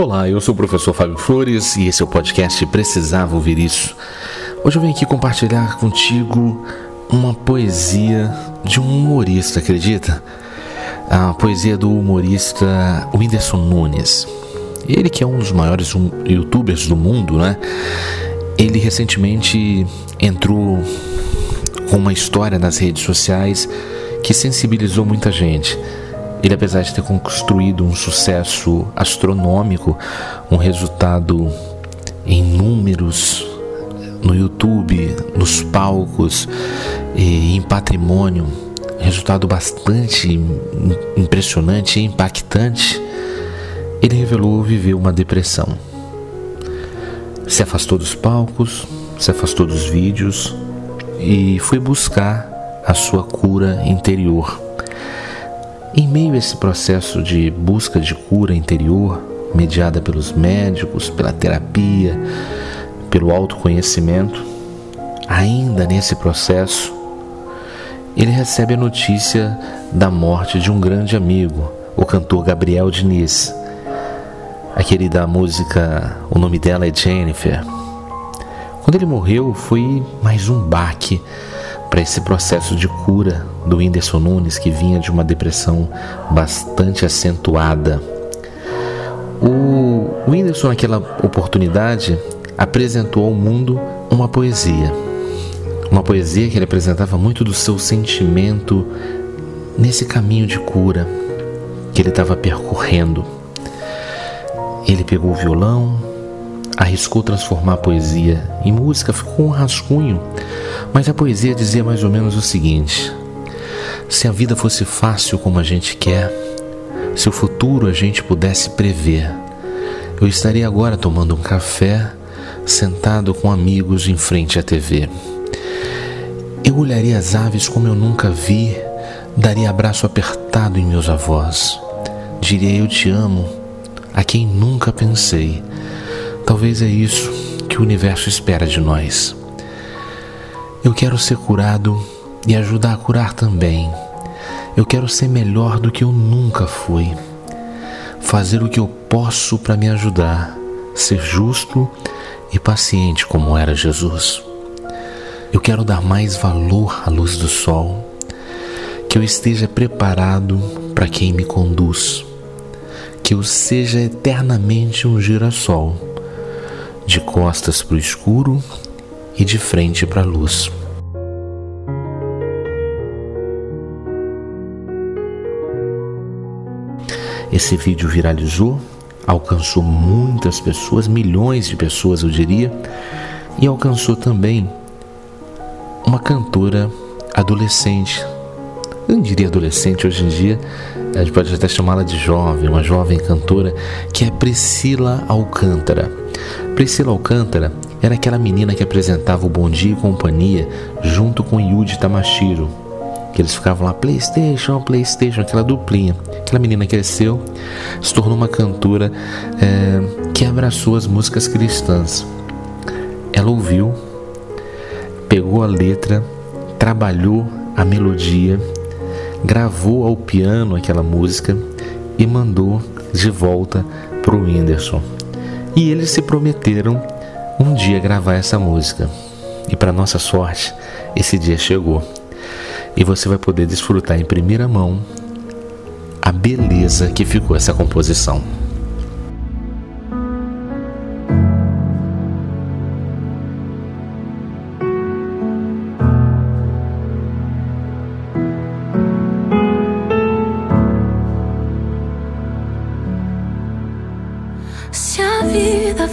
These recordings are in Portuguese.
Olá, eu sou o professor Fábio Flores e esse é o podcast Precisava Ouvir Isso. Hoje eu venho aqui compartilhar contigo uma poesia de um humorista, acredita? A poesia do humorista Whindersson Nunes. Ele que é um dos maiores youtubers do mundo, né? Ele recentemente entrou com uma história nas redes sociais que sensibilizou muita gente. Ele, apesar de ter construído um sucesso astronômico, um resultado em números no YouTube, nos palcos e em patrimônio, resultado bastante impressionante e impactante, ele revelou viver uma depressão. Se afastou dos palcos, se afastou dos vídeos e foi buscar a sua cura interior em meio a esse processo de busca de cura interior, mediada pelos médicos, pela terapia, pelo autoconhecimento, ainda nesse processo, ele recebe a notícia da morte de um grande amigo, o cantor Gabriel Diniz. Aquele da música, o nome dela é Jennifer. Quando ele morreu, foi mais um baque para esse processo de cura do Whindersson Nunes, que vinha de uma depressão bastante acentuada. O Whindersson, naquela oportunidade, apresentou ao mundo uma poesia. Uma poesia que ele apresentava muito do seu sentimento nesse caminho de cura que ele estava percorrendo. Ele pegou o violão, arriscou transformar a poesia em música, ficou um rascunho mas a poesia dizia mais ou menos o seguinte: se a vida fosse fácil como a gente quer, se o futuro a gente pudesse prever, eu estaria agora tomando um café, sentado com amigos em frente à TV. Eu olharia as aves como eu nunca vi, daria abraço apertado em meus avós. Diria eu te amo a quem nunca pensei. Talvez é isso que o universo espera de nós. Eu quero ser curado e ajudar a curar também. Eu quero ser melhor do que eu nunca fui. Fazer o que eu posso para me ajudar, ser justo e paciente como era Jesus. Eu quero dar mais valor à luz do sol, que eu esteja preparado para quem me conduz, que eu seja eternamente um girassol, de costas para o escuro e de frente para a luz. Esse vídeo viralizou, alcançou muitas pessoas, milhões de pessoas, eu diria, e alcançou também uma cantora adolescente. Eu diria adolescente hoje em dia, a gente pode até chamá-la de jovem, uma jovem cantora, que é Priscila Alcântara. Priscila Alcântara era aquela menina que apresentava o Bom Dia e Companhia junto com Yuji Tamashiro. Que eles ficavam lá, Playstation, Playstation, aquela duplinha. Aquela menina cresceu, se tornou uma cantora é, que abraçou as músicas cristãs. Ela ouviu, pegou a letra, trabalhou a melodia, gravou ao piano aquela música e mandou de volta para o Whindersson. E eles se prometeram um dia gravar essa música. E para nossa sorte, esse dia chegou. E você vai poder desfrutar em primeira mão a beleza que ficou essa composição.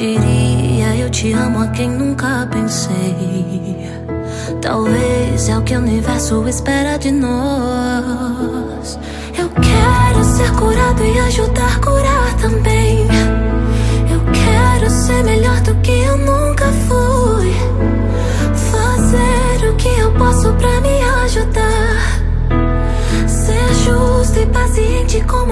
diria eu te amo a quem nunca pensei. Talvez é o que o universo espera de nós. Eu quero ser curado e ajudar a curar também. Eu quero ser melhor do que eu nunca fui. Fazer o que eu posso para me ajudar. Ser justo e paciente como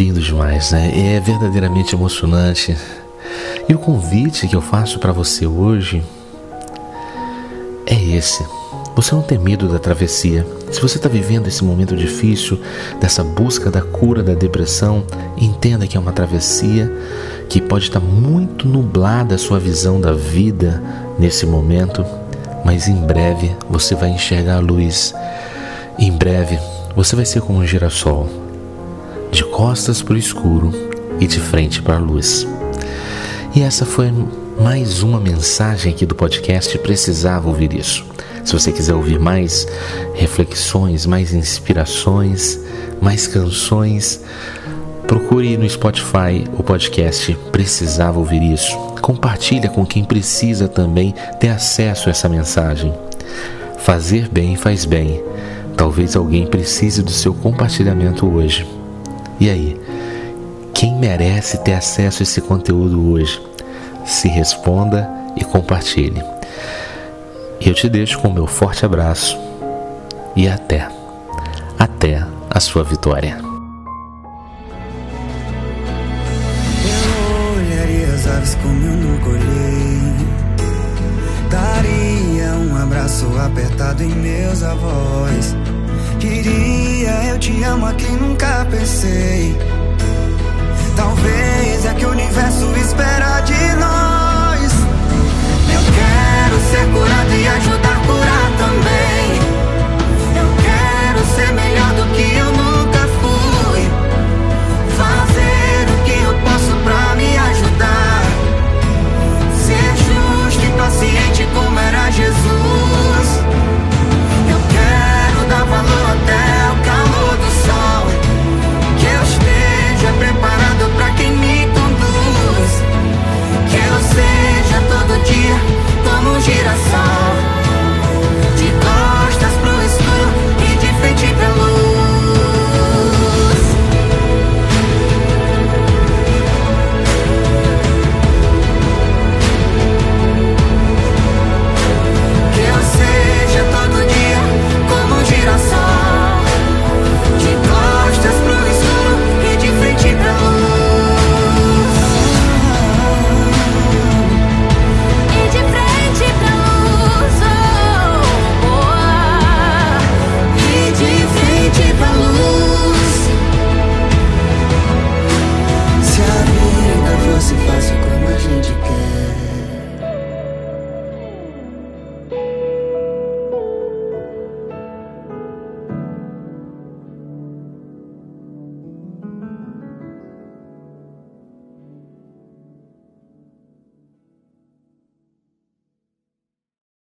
lindo demais, né? É verdadeiramente emocionante. E o convite que eu faço para você hoje é esse. Você não tem medo da travessia. Se você está vivendo esse momento difícil, dessa busca da cura da depressão, entenda que é uma travessia que pode estar muito nublada a sua visão da vida nesse momento, mas em breve você vai enxergar a luz. Em breve você vai ser como um girassol, de costas para o escuro e de frente para a luz. E essa foi mais uma mensagem aqui do podcast. Precisava ouvir isso. Se você quiser ouvir mais reflexões, mais inspirações, mais canções, procure no Spotify o podcast Precisava Ouvir Isso. Compartilha com quem precisa também ter acesso a essa mensagem. Fazer bem faz bem. Talvez alguém precise do seu compartilhamento hoje. E aí? Quem merece ter acesso a esse conteúdo hoje? Se responda e compartilhe. Eu te deixo com o meu forte abraço e até, até a sua vitória. Eu olharia as aves olhei. Daria um abraço apertado em meus avós. Queria eu te amo a quem nunca pensei. Talvez é que o universo espera de nós. Eu quero ser curado e ajudar